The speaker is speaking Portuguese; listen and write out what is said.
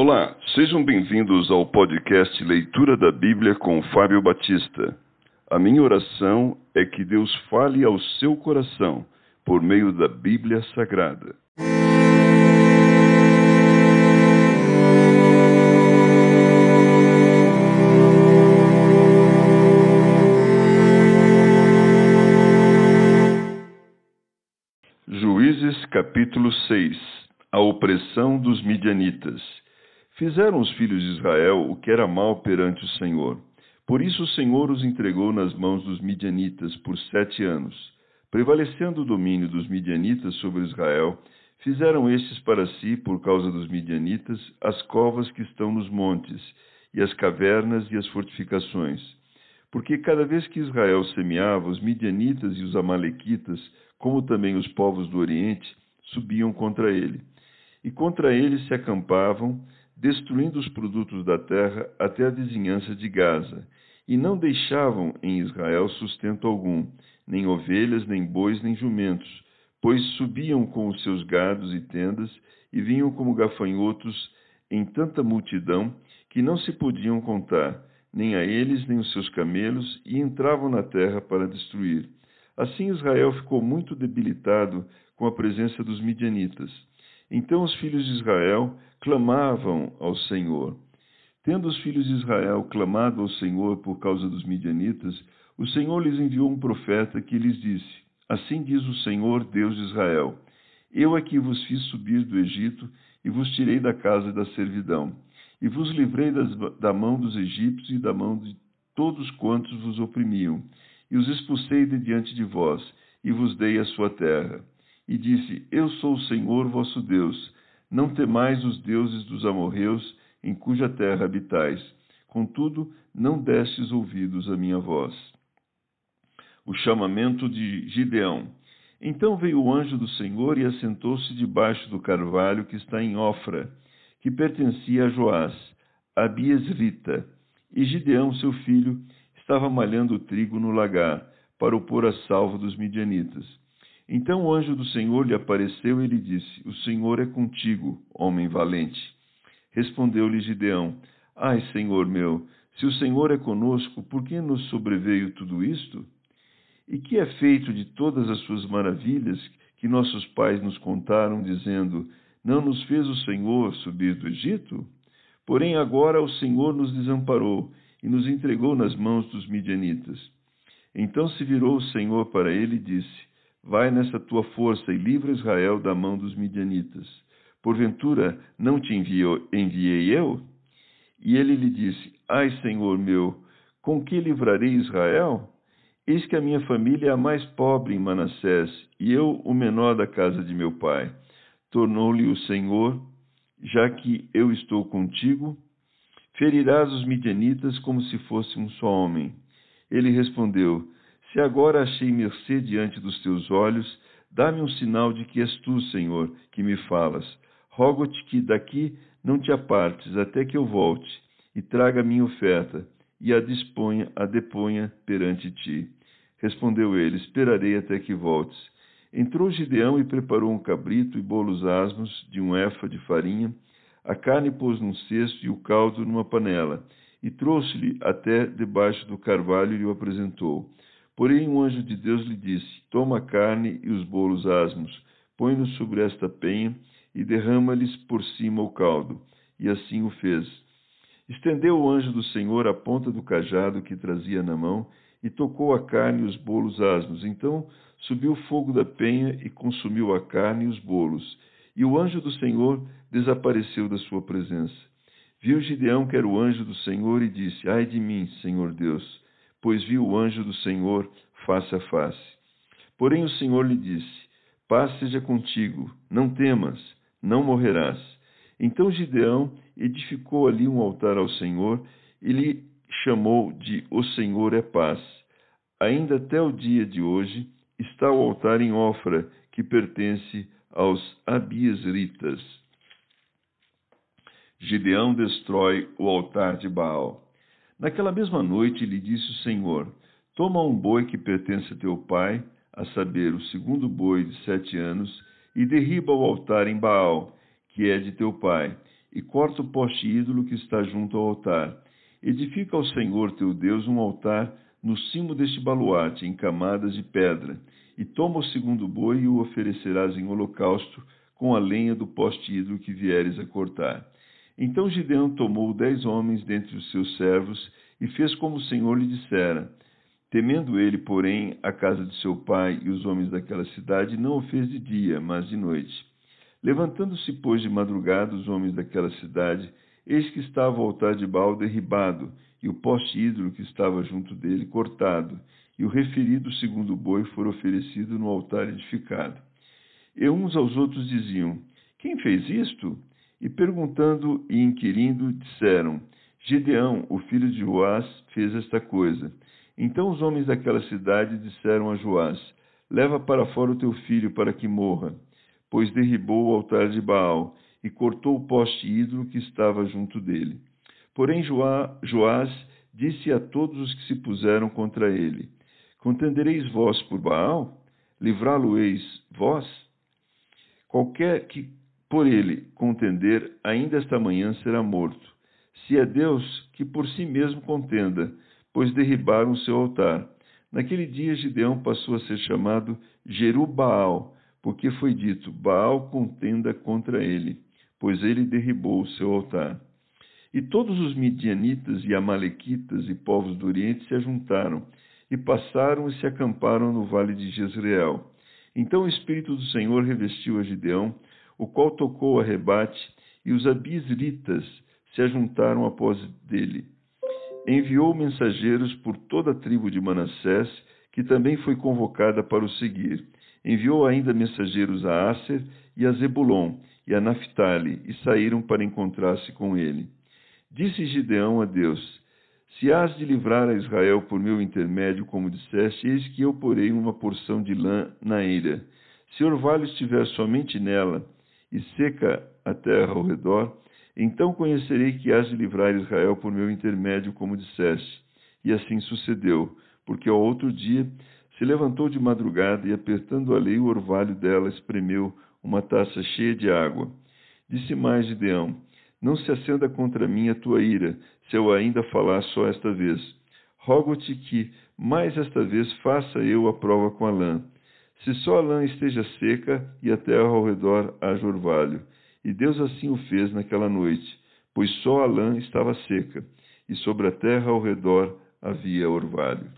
Olá, sejam bem-vindos ao podcast Leitura da Bíblia com Fábio Batista. A minha oração é que Deus fale ao seu coração por meio da Bíblia Sagrada. Juízes capítulo 6 A opressão dos midianitas. Fizeram os filhos de Israel o que era mal perante o Senhor. Por isso o Senhor os entregou nas mãos dos midianitas por sete anos. Prevalecendo o domínio dos midianitas sobre Israel, fizeram estes para si, por causa dos midianitas, as covas que estão nos montes, e as cavernas e as fortificações. Porque cada vez que Israel semeava, os midianitas e os amalequitas, como também os povos do Oriente, subiam contra ele. E contra ele se acampavam, destruindo os produtos da terra até a vizinhança de Gaza, e não deixavam em Israel sustento algum, nem ovelhas, nem bois, nem jumentos, pois subiam com os seus gados e tendas, e vinham como gafanhotos em tanta multidão que não se podiam contar, nem a eles nem os seus camelos, e entravam na terra para destruir. Assim Israel ficou muito debilitado com a presença dos midianitas. Então os filhos de Israel clamavam ao Senhor. Tendo os filhos de Israel clamado ao Senhor por causa dos midianitas, o Senhor lhes enviou um profeta que lhes disse: Assim diz o Senhor, Deus de Israel: Eu é que vos fiz subir do Egito e vos tirei da casa da servidão, e vos livrei das, da mão dos egípcios e da mão de todos quantos vos oprimiam, e os expulsei de diante de vós, e vos dei a sua terra e disse: Eu sou o Senhor vosso Deus. Não temais os deuses dos amorreus, em cuja terra habitais. Contudo, não destes ouvidos à minha voz. O chamamento de Gideão. Então veio o anjo do Senhor e assentou-se debaixo do carvalho que está em Ofra, que pertencia a Joás, a Biesrita. E Gideão, seu filho, estava malhando o trigo no lagar, para o pôr a salvo dos midianitas. Então o anjo do Senhor lhe apareceu e lhe disse: O Senhor é contigo, homem valente. Respondeu-lhe Gideão: Ai, Senhor meu, se o Senhor é conosco, por que nos sobreveio tudo isto? E que é feito de todas as suas maravilhas que nossos pais nos contaram, dizendo: Não nos fez o Senhor subir do Egito? Porém, agora o Senhor nos desamparou e nos entregou nas mãos dos midianitas. Então se virou o Senhor para ele e disse: Vai nessa tua força e livra Israel da mão dos midianitas. Porventura não te enviei eu? E ele lhe disse: Ai, Senhor meu, com que livrarei Israel? Eis que a minha família é a mais pobre em Manassés, e eu o menor da casa de meu pai. Tornou-lhe o Senhor: Já que eu estou contigo, ferirás os midianitas como se fosse um só homem. Ele respondeu: se agora achei mercê diante dos teus olhos, dá-me um sinal de que és tu, Senhor, que me falas. Rogo-te que daqui não te apartes até que eu volte e traga minha oferta e a disponha, a deponha perante ti. Respondeu ele: Esperarei até que voltes. Entrou Gideão e preparou um cabrito e bolos asmos de um efa de farinha. A carne pôs num cesto e o caldo numa panela, e trouxe-lhe até debaixo do carvalho e o apresentou. Porém, um anjo de Deus lhe disse: Toma a carne e os bolos asmos, põe-nos sobre esta penha e derrama-lhes por cima o caldo. E assim o fez. Estendeu o anjo do Senhor a ponta do cajado que trazia na mão e tocou a carne e os bolos asmos. Então subiu o fogo da penha e consumiu a carne e os bolos. E o anjo do Senhor desapareceu da sua presença. Viu Gideão que era o anjo do Senhor e disse: Ai de mim, Senhor Deus pois viu o anjo do Senhor face a face. Porém o Senhor lhe disse: Paz seja contigo, não temas, não morrerás. Então Gideão edificou ali um altar ao Senhor e lhe chamou de O Senhor é Paz. Ainda até o dia de hoje está o altar em Ofra, que pertence aos Abiesritas. Gideão destrói o altar de Baal. Naquela mesma noite lhe disse o Senhor: Toma um boi que pertence a teu pai, a saber, o segundo boi de sete anos, e derriba o altar em Baal, que é de teu pai, e corta o poste ídolo que está junto ao altar. Edifica ao Senhor teu Deus um altar no cimo deste baluarte, em camadas de pedra, e toma o segundo boi e o oferecerás em holocausto com a lenha do poste ídolo que vieres a cortar. Então Gideão tomou dez homens dentre os seus servos e fez como o Senhor lhe dissera. Temendo ele, porém, a casa de seu pai e os homens daquela cidade, não o fez de dia, mas de noite. Levantando-se, pois, de madrugada os homens daquela cidade, eis que estava o altar de Baal derribado, e o poste ídolo que estava junto dele cortado, e o referido segundo boi for oferecido no altar edificado. E uns aos outros diziam: Quem fez isto? E perguntando e inquirindo, disseram: Gideão, o filho de Joás, fez esta coisa. Então os homens daquela cidade disseram a Joás: Leva para fora o teu filho para que morra, pois derribou o altar de Baal e cortou o poste ídolo que estava junto dele. Porém Joás disse a todos os que se puseram contra ele: Contendereis vós por Baal? Livrá-lo-eis vós? Qualquer que por ele contender, ainda esta manhã será morto. Se é Deus, que por si mesmo contenda, pois derribaram seu altar. Naquele dia Gideão passou a ser chamado Jerubaal, porque foi dito: Baal contenda contra ele, pois ele derribou o seu altar. E todos os midianitas e amalequitas e povos do Oriente se ajuntaram, e passaram e se acamparam no vale de Jezreel. Então o Espírito do Senhor revestiu a Gideão, o qual tocou a rebate, e os abisritas se ajuntaram após dele. Enviou mensageiros por toda a tribo de Manassés, que também foi convocada para o seguir. Enviou ainda mensageiros a Aser e a Zebulon e a Naphtali, e saíram para encontrar-se com ele. Disse Gideão a Deus: Se has de livrar a Israel por meu intermédio, como disseste, eis que eu porei uma porção de lã na eira. Se orvalho estiver somente nela, e seca a terra ao redor, então conhecerei que has de livrar Israel por meu intermédio, como disseste. E assim sucedeu, porque ao outro dia se levantou de madrugada e, apertando a lei, o orvalho dela espremeu uma taça cheia de água. Disse mais Gideão: Não se acenda contra mim a tua ira, se eu ainda falar só esta vez. Rogo-te que, mais esta vez, faça eu a prova com a lã. Se só a lã esteja seca e a terra ao redor haja orvalho. E Deus assim o fez naquela noite, pois só a lã estava seca, e sobre a terra ao redor havia orvalho.